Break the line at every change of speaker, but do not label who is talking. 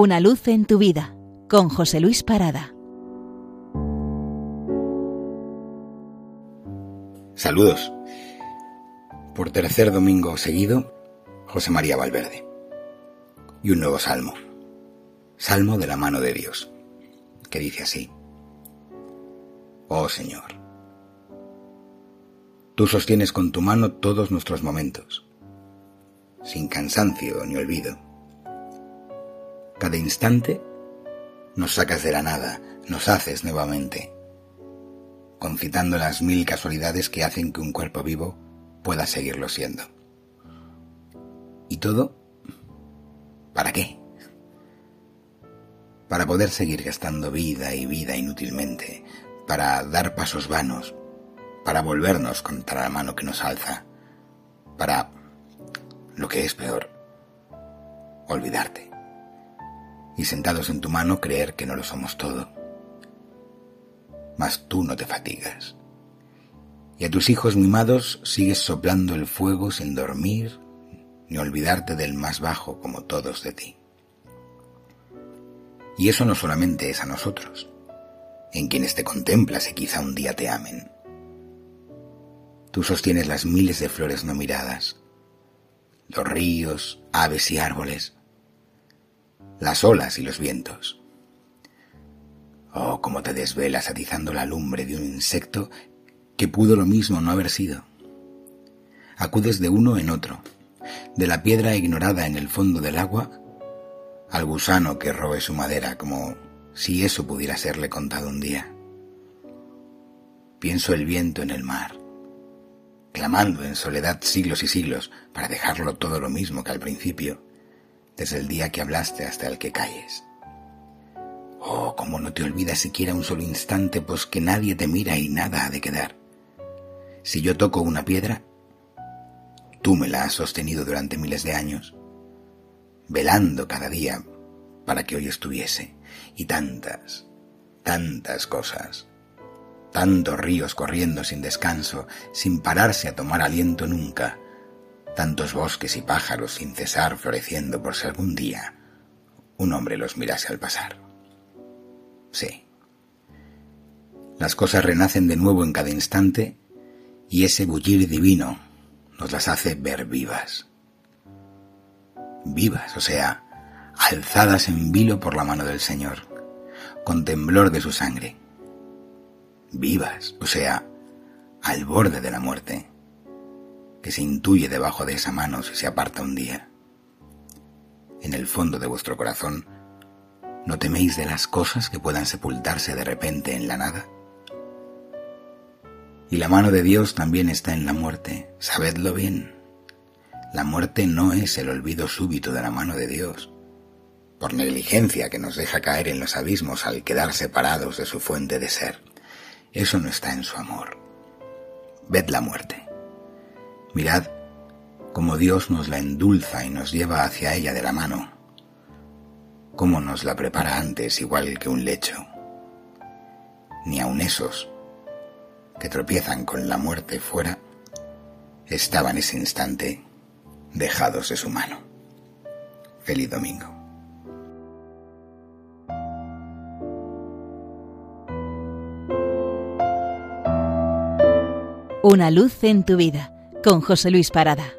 Una luz en tu vida con José Luis Parada.
Saludos. Por tercer domingo seguido, José María Valverde. Y un nuevo salmo. Salmo de la mano de Dios, que dice así. Oh Señor, tú sostienes con tu mano todos nuestros momentos, sin cansancio ni olvido cada instante nos sacas de la nada, nos haces nuevamente, concitando las mil casualidades que hacen que un cuerpo vivo pueda seguirlo siendo. ¿Y todo? ¿Para qué? Para poder seguir gastando vida y vida inútilmente, para dar pasos vanos, para volvernos contra la mano que nos alza, para, lo que es peor, olvidarte y sentados en tu mano creer que no lo somos todo. Mas tú no te fatigas. Y a tus hijos mimados sigues soplando el fuego sin dormir ni olvidarte del más bajo como todos de ti. Y eso no solamente es a nosotros, en quienes te contemplas y quizá un día te amen. Tú sostienes las miles de flores no miradas, los ríos, aves y árboles, las olas y los vientos. Oh, cómo te desvelas atizando la lumbre de un insecto que pudo lo mismo no haber sido. Acudes de uno en otro, de la piedra ignorada en el fondo del agua al gusano que robe su madera, como si eso pudiera serle contado un día. Pienso el viento en el mar, clamando en soledad siglos y siglos para dejarlo todo lo mismo que al principio, desde el día que hablaste hasta el que calles. Oh, cómo no te olvidas siquiera un solo instante, pues que nadie te mira y nada ha de quedar. Si yo toco una piedra, tú me la has sostenido durante miles de años, velando cada día para que hoy estuviese, y tantas, tantas cosas, tantos ríos corriendo sin descanso, sin pararse a tomar aliento nunca, tantos bosques y pájaros sin cesar floreciendo por si algún día un hombre los mirase al pasar. Sí. Las cosas renacen de nuevo en cada instante y ese bullir divino nos las hace ver vivas. Vivas, o sea, alzadas en vilo por la mano del Señor, con temblor de su sangre. Vivas, o sea, al borde de la muerte que se intuye debajo de esa mano si se aparta un día. En el fondo de vuestro corazón, ¿no teméis de las cosas que puedan sepultarse de repente en la nada? Y la mano de Dios también está en la muerte, sabedlo bien. La muerte no es el olvido súbito de la mano de Dios, por negligencia que nos deja caer en los abismos al quedar separados de su fuente de ser. Eso no está en su amor. Ved la muerte. Mirad cómo Dios nos la endulza y nos lleva hacia ella de la mano, cómo nos la prepara antes igual que un lecho. Ni aun esos que tropiezan con la muerte fuera estaban ese instante dejados de su mano. Feliz domingo.
Una luz en tu vida con José Luis Parada.